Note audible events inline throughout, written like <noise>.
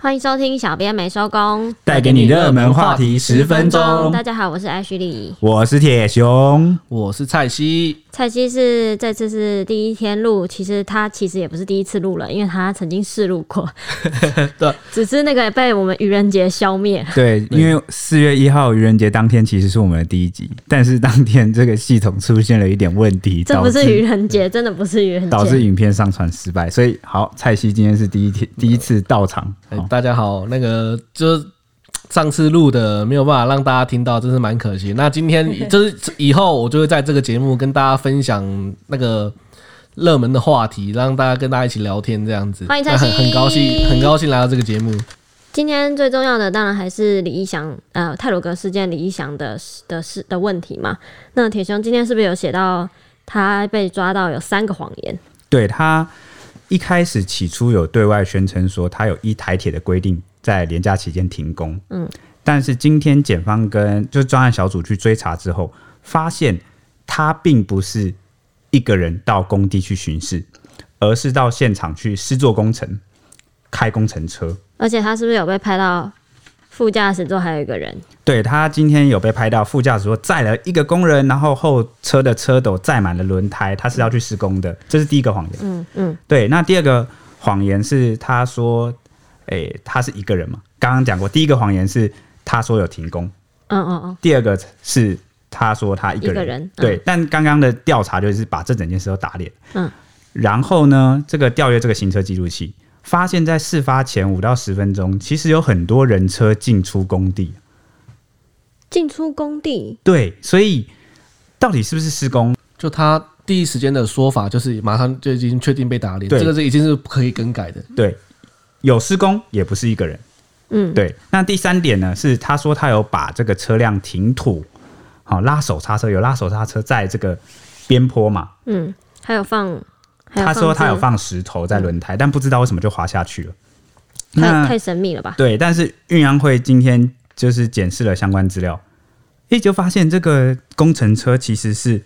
欢迎收听《小编没收工》，带给你热门话题十分钟。大家好，我是艾徐丽，我是铁熊，我是蔡西。蔡西是这次是第一天录，其实他其实也不是第一次录了，因为他曾经试录过，<laughs> 对，只是那个被我们愚人节消灭。对，因为四月一号愚人节当天其实是我们的第一集，但是当天这个系统出现了一点问题，这不是愚人节，真的不是愚人节，导致影片上传失败。所以好，蔡西今天是第一天第一次到场。大家好，那个就是上次录的没有办法让大家听到，真是蛮可惜。那今天 <laughs> 就是以后我就会在这个节目跟大家分享那个热门的话题，让大家跟大家一起聊天这样子。欢迎很高兴很高兴来到这个节目。今天最重要的当然还是李一祥呃泰鲁格事件李一祥的的事的问题嘛。那铁雄今天是不是有写到他被抓到有三个谎言？对他。一开始起初有对外宣称说他有一台铁的规定在连假期间停工，嗯，但是今天检方跟就是专案小组去追查之后，发现他并不是一个人到工地去巡视，而是到现场去施作工程，开工程车，而且他是不是有被拍到？副驾驶座还有一个人，对，他今天有被拍到副驾驶座载了一个工人，然后后车的车斗载满了轮胎，他是要去施工的，这是第一个谎言。嗯嗯，对，那第二个谎言是他说，哎、欸，他是一个人嘛？刚刚讲过，第一个谎言是他说有停工，嗯嗯嗯，第二个是他说他一个人，个人嗯、对，但刚刚的调查就是把这整件事都打脸，嗯，然后呢，这个调阅这个行车记录器。发现，在事发前五到十分钟，其实有很多人车进出工地。进出工地，对，所以到底是不是施工？就他第一时间的说法，就是马上就已经确定被打脸，这个是已经是不可以更改的。对，有施工，也不是一个人。嗯，对。那第三点呢，是他说他有把这个车辆停土，好拉手刹车，有拉手刹车在这个边坡嘛？嗯，还有放。他说他有放石头在轮胎，嗯，但不知道为什么就滑下去了。太太神秘了吧？对，但是运安会今天就是检视了相关资料，也就发现这个工程车其实是，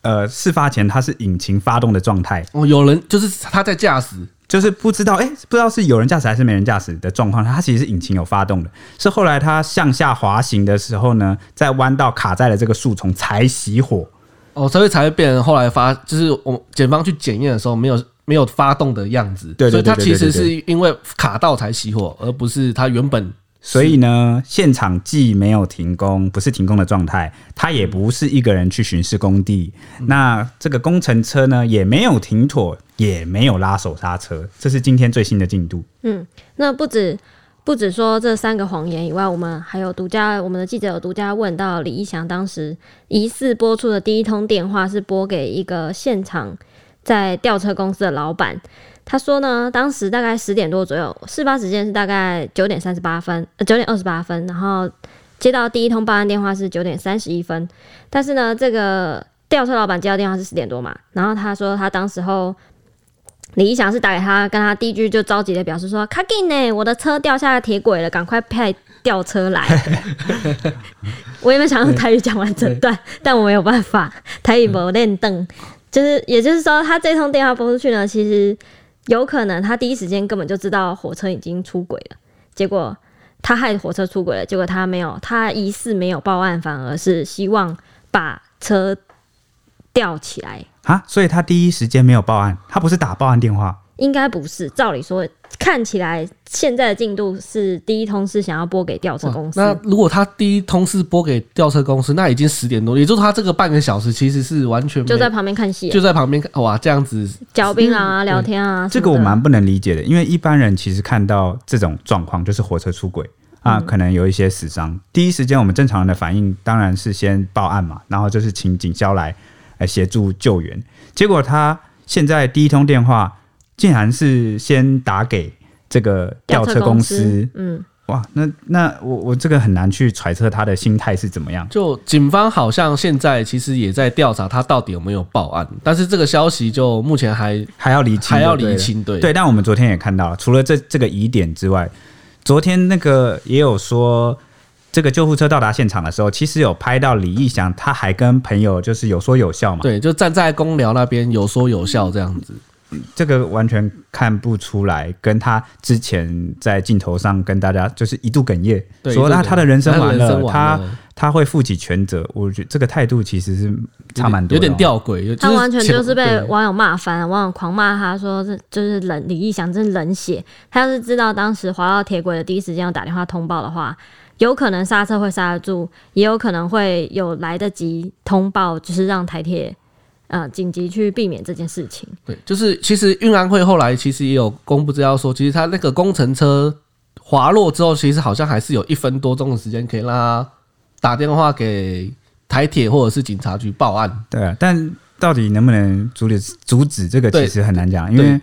呃，事发前它是引擎发动的状态。哦，有人就是他在驾驶，就是不知道哎，不知道是有人驾驶还是没人驾驶的状况。它其实是引擎有发动的，是后来它向下滑行的时候呢，在弯道卡在了这个树丛才熄火。哦，所以才会变成后来发，就是我检方去检验的时候没有没有发动的样子。所以它其实是因为卡到才熄火，而不是它原本。所以呢，现场既没有停工，不是停工的状态，他也不是一个人去巡视工地。嗯。那这个工程车呢，也没有停妥，也没有拉手刹车，这是今天最新的进度。嗯，那不止。不止说这三个谎言以外，我们还有独家，我们的记者有独家问到李义祥当时疑似播出的第一通电话是拨给一个现场在吊车公司的老板。他说呢，当时大概十点多左右，事发时间是大概九点三十八分，呃，九点二十八分，然后接到第一通报案电话是九点三十一分，但是呢，这个吊车老板接到电话是十点多嘛，然后他说他当时候。李一祥是打给他，跟他第一句就着急的表示说：“卡紧呢，我的车掉下铁轨了，赶快派吊车来。<laughs> ”我原本想用台语讲完整段，但我没有办法，台语没练邓。就是，也就是说，他这通电话拨出去呢，其实有可能他第一时间根本就知道火车已经出轨了，结果他害火车出轨了，结果他没有，他疑似没有报案，反而是希望把车吊起来。啊，所以他第一时间没有报案，他不是打报案电话，应该不是。照理说，看起来现在的进度是第一通是想要拨给吊车公司。那如果他第一通是拨给吊车公司，那已经十点多，也就是他这个半个小时其实是完全就在旁边看戏，就在旁边看哇，这样子。嚼槟榔啊，聊天啊，这个我蛮不能理解的，因为一般人其实看到这种状况，就是火车出轨啊，可能有一些死伤，第一时间我们正常人的反应当然是先报案嘛，然后就是请警消来。来协助救援，结果他现在第一通电话竟然是先打给这个吊车公司，嗯，哇，那那我我这个很难去揣测他的心态是怎么样。就警方好像现在其实也在调查他到底有没有报案，但是这个消息就目前还还要厘清，还要厘清，对对。但我们昨天也看到了，除了这这个疑点之外，昨天那个也有说。这个救护车到达现场的时候，其实有拍到李义祥，他还跟朋友就是有说有笑嘛。对，就站在公寮那边有说有笑这样子。这个完全看不出来，跟他之前在镜头上跟大家就是一度哽咽，说他他的人生完了，他他会负起全责。我觉得这个态度其实是差蛮多，有点吊诡。他完全就是被网友骂翻，网友狂骂他说这就是冷李义祥，真是冷血。他要是知道当时滑到铁轨的第一时间要打电话通报的话，有可能刹车会刹得住，也有可能会有来得及通报，就是让台铁。啊，紧急去避免这件事情。对，就是其实运安会后来其实也有公布资料说，其实他那个工程车滑落之后，其实好像还是有一分多钟的时间可以让他打电话给台铁或者是警察局报案。对啊，但到底能不能阻止阻止这个，其实很难讲，因为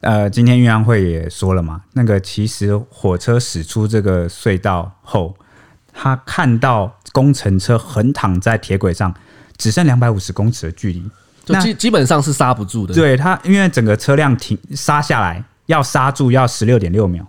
呃，今天运安会也说了嘛，那个其实火车驶出这个隧道后，他看到工程车横躺在铁轨上。只剩两百五十公尺的距离，就基基本上是刹不住的。对他，因为整个车辆停刹下来要刹住要十六点六秒，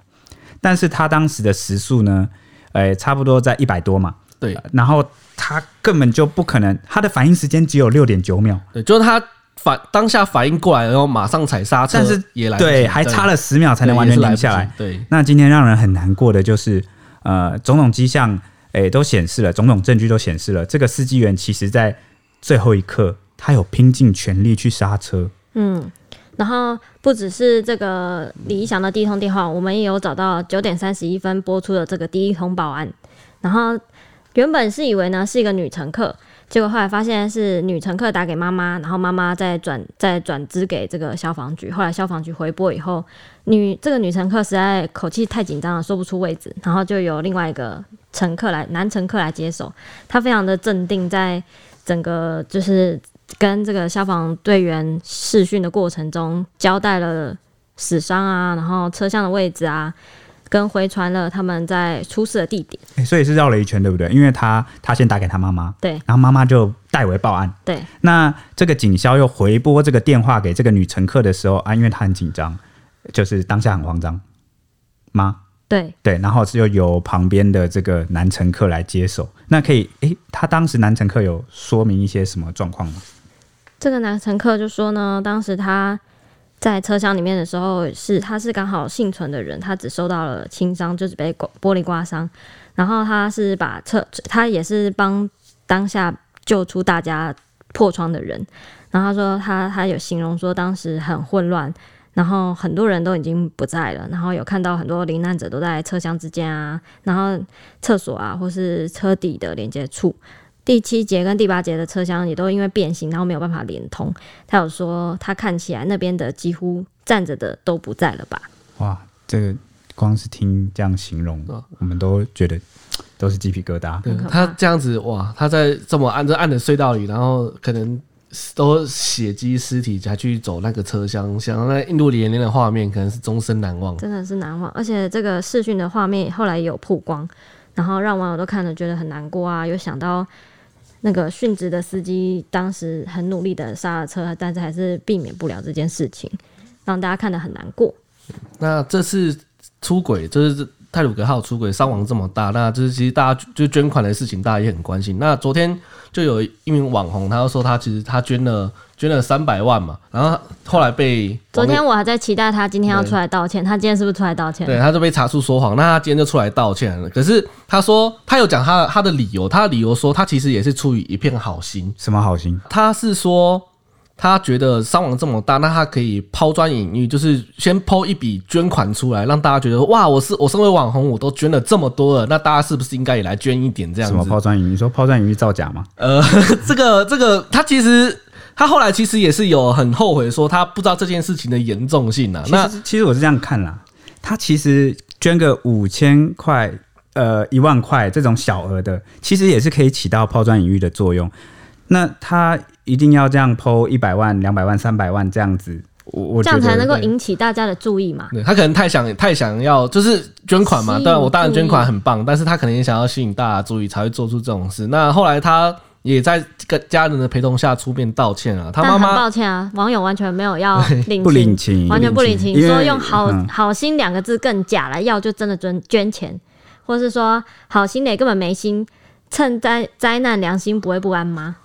但是他当时的时速呢，呃，差不多在一百多嘛。对，然后他根本就不可能，他的反应时间只有六点九秒。对，就是他反当下反应过来，然后马上踩刹车，但是也来对，还差了十秒才能完全停下来。对，那今天让人很难过的就是，呃，种种迹象，诶，都显示了，种种证据都显示了，这个司机员其实在。最后一刻，他有拼尽全力去刹车。嗯，然后不只是这个李义祥的第一通电话，我们也有找到九点三十一分播出的这个第一通报案。然后原本是以为呢是一个女乘客，结果后来发现是女乘客打给妈妈，然后妈妈再转再转资给这个消防局。后来消防局回拨以后，女这个女乘客实在口气太紧张了，说不出位置，然后就由另外一个乘客来男乘客来接手。他非常的镇定，在。整个就是跟这个消防队员试训的过程中，交代了死伤啊，然后车厢的位置啊，跟回传了他们在出事的地点。欸，所以是绕了一圈，对不对？因为他他先打给他妈妈，对，然后妈妈就代为报案，对。那这个警消又回拨这个电话给这个女乘客的时候啊，因为她很紧张，就是当下很慌张妈。对对，然后是又由旁边的这个男乘客来接手。那可以，诶，他当时男乘客有说明一些什么状况吗？这个男乘客就说呢，当时他在车厢里面的时候，是他是刚好幸存的人，他只受到了轻伤，就是被玻璃刮伤。然后他是把车，他也是帮当下救出大家破窗的人。然后他说他他有形容说当时很混乱。然后很多人都已经不在了，然后有看到很多罹难者都在车厢之间啊，然后厕所啊，或是车底的连接处，第七节跟第八节的车厢也都因为变形，然后没有办法连通。他有说，他看起来那边的几乎站着的都不在了吧？哇，这个光是听这样形容，我们都觉得都是鸡皮疙瘩。他这样子哇，他在这么暗、这暗的隧道里，然后可能。都血迹尸体才去走那个车厢，想到那印度连连的画面，可能是终身难忘。真的是难忘，而且这个视讯的画面后来也有曝光，然后让网友都看了觉得很难过啊，又想到那个殉职的司机当时很努力的刹了车，但是还是避免不了这件事情，让大家看得很难过。那这次出轨就是。太鲁格号出轨伤亡这么大，那就是其实大家就捐款的事情，大家也很关心。那昨天就有一名网红，他就说他其实他捐了捐了三百万嘛，然后后来被昨天我还在期待他今天要出来道歉，他今天是不是出来道歉？对，他就被查出说谎，那他今天就出来道歉了。可是他说他有讲他他的理由，他的理由说他其实也是出于一片好心。什么好心？他是说。他觉得伤亡这么大，那他可以抛砖引玉，就是先抛一笔捐款出来，让大家觉得哇，我是我身为网红，我都捐了这么多了，那大家是不是应该也来捐一点这样子？什么抛砖引玉？你说抛砖引玉造假吗？呃，<laughs> 这个这个，他其实他后来其实也是有很后悔，说他不知道这件事情的严重性啊。那其实我是这样看啦，他其实捐个五千块、呃一万块这种小额的，其实也是可以起到抛砖引玉的作用。那他。一定要这样 po 一百万、两百万、三百万这样子，我我这样才能够引起大家的注意嘛。对，他可能太想太想要，就是捐款嘛。但我当然捐款很棒，但是他可能也想要吸引大家注意，才会做出这种事。那后来他也在这个家人的陪同下出面道歉啊。他妈妈抱歉啊，网友完全没有要领情，不领情，完全不领情，说用好好心两个字更假了，要就真的捐捐钱，或是说好心的根本没心，趁灾灾难良心不会不安吗？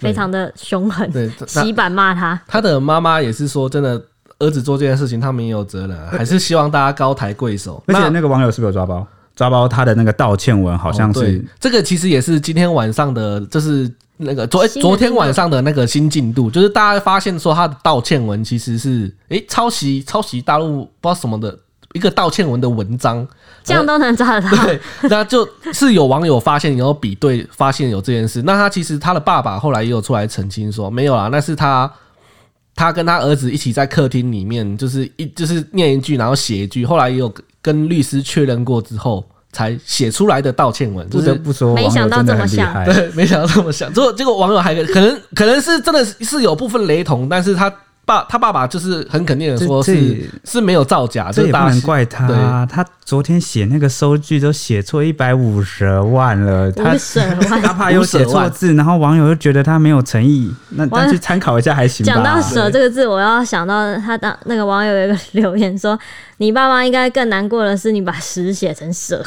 非常的凶狠，对，洗版骂他。他的妈妈也是说，真的儿子做这件事情，他们也有责任，还是希望大家高抬贵手。而且那个网友是不是有抓包？抓包他的那个道歉文好像是、哦、这个，其实也是今天晚上的，就是那个昨昨天晚上的那个新进度，就是大家发现说他的道歉文其实是诶、欸、抄袭抄袭大陆不知道什么的一个道歉文的文章，这样都能抓得到？<laughs> 对，那就是有网友发现然后比对发现有这件事，那他其实他的爸爸后来也有出来澄清说没有啦，那是他他跟他儿子一起在客厅里面，就是一就是念一句，然后写一句，后来也有。跟律师确认过之后，才写出来的道歉文，不得不说，没想到这么想，对，没想到这么像。之后结果网友还可能可能是真的是有部分雷同，但是他。爸，他爸爸就是很肯定的说是，是是没有造假，这也不能怪他。对他昨天写那个收据都写错一百五十万了，他 <laughs> 他怕又写错字，然后网友又觉得他没有诚意，那那去参考一下还行吧。讲到“舍”这个字，我要想到他当那个网友有一个 <laughs> 留言说：“你爸妈应该更难过的是你把‘十’写成‘舍’。”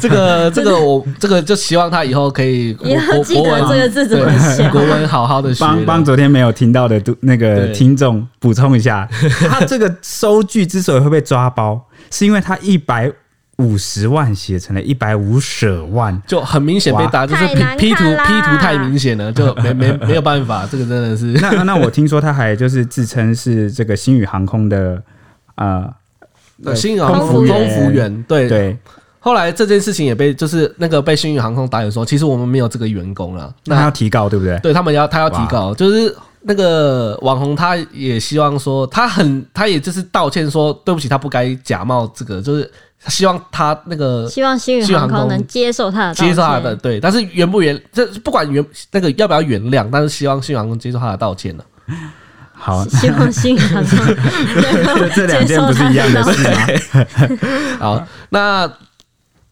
这个这个我这个就希望他以后可以以后记得这个字怎么写，<laughs> 国文好好的帮帮昨天没有听到的读那。那个听众补充一下，<laughs> 他这个收据之所以会被抓包，是因为他一百五十万写成了一百五十万，就很明显被打，就是 P, P 图 P 图太明显了，就没没 <laughs> 没有办法，这个真的是。那那我听说他还就是自称是这个星宇航空的呃，星宇航空空服员，对对。后来这件事情也被就是那个被星宇航空打脸说，其实我们没有这个员工了，那他要提告对不对？对他们要他要提告，就是。那个网红他也希望说，他很，他也就是道歉说，对不起，他不该假冒这个，就是希望他那个希望新宇航空能接受他的接受他的对，但是原不原这不管原那个要不要原谅，但是希望新宇航空接受他的道歉呢。好，<laughs> 希望新宇航空 <laughs> 这两件不是一样的事吗？<laughs> 好，那。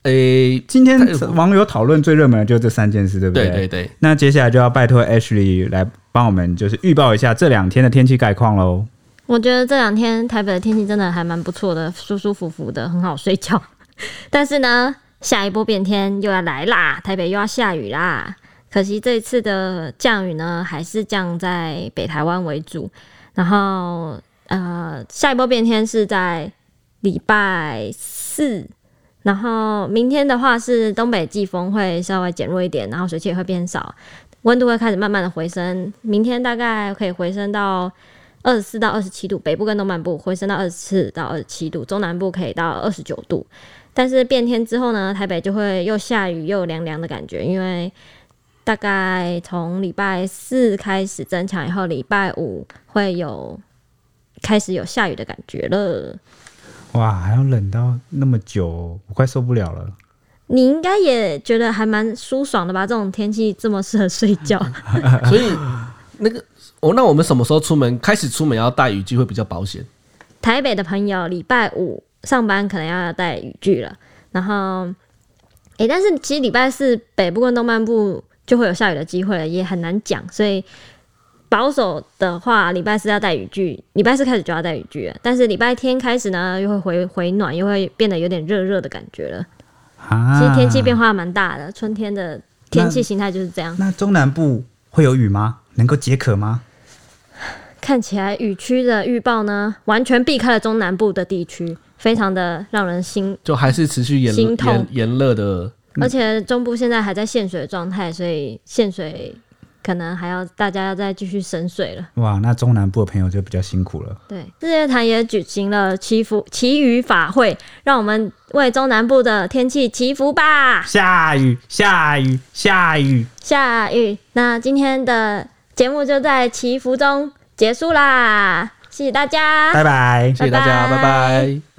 诶、欸，今天网友讨论最热门的就是这三件事，对不对？对对对。那接下来就要拜托 Ashley 来帮我们，就是预报一下这两天的天气概况喽。我觉得这两天台北的天气真的还蛮不错的，舒舒服服的，很好睡觉。<laughs> 但是呢，下一波变天又要来啦，台北又要下雨啦。可惜这一次的降雨呢，还是降在北台湾为主。然后，呃，下一波变天是在礼拜四。然后明天的话是东北季风会稍微减弱一点，然后水汽也会变少，温度会开始慢慢的回升。明天大概可以回升到二十四到二十七度，北部跟东南部回升到二十四到二十七度，中南部可以到二十九度。但是变天之后呢，台北就会又下雨又凉凉的感觉，因为大概从礼拜四开始增强以后，礼拜五会有开始有下雨的感觉了。哇，还要冷到那么久，我快受不了了。你应该也觉得还蛮舒爽的吧？这种天气这么适合睡觉。<laughs> 所以那个，哦，那我们什么时候出门？开始出门要带雨具会比较保险。台北的朋友，礼拜五上班可能要带雨具了。然后，诶、欸，但是其实礼拜四北部跟东半部就会有下雨的机会了，也很难讲，所以。保守的话，礼拜四要带雨具，礼拜四开始就要带雨具了。但是礼拜天开始呢，又会回回暖，又会变得有点热热的感觉了。啊，其实天气变化蛮大的，春天的天气形态就是这样。那，那中南部会有雨吗？能够解渴吗？看起来雨区的预报呢，完全避开了中南部的地区，非常的让人心就还是持续炎心痛炎热的，而且中部现在还在限水状态，所以限水。可能还要大家要再继续省水了。哇，那中南部的朋友就比较辛苦了。对，日月潭也举行了祈福祈雨法会，让我们为中南部的天气祈福吧。下雨，下雨，下雨，下雨。那今天的节目就在祈福中结束啦，谢谢大家，拜拜，谢谢大家，拜拜。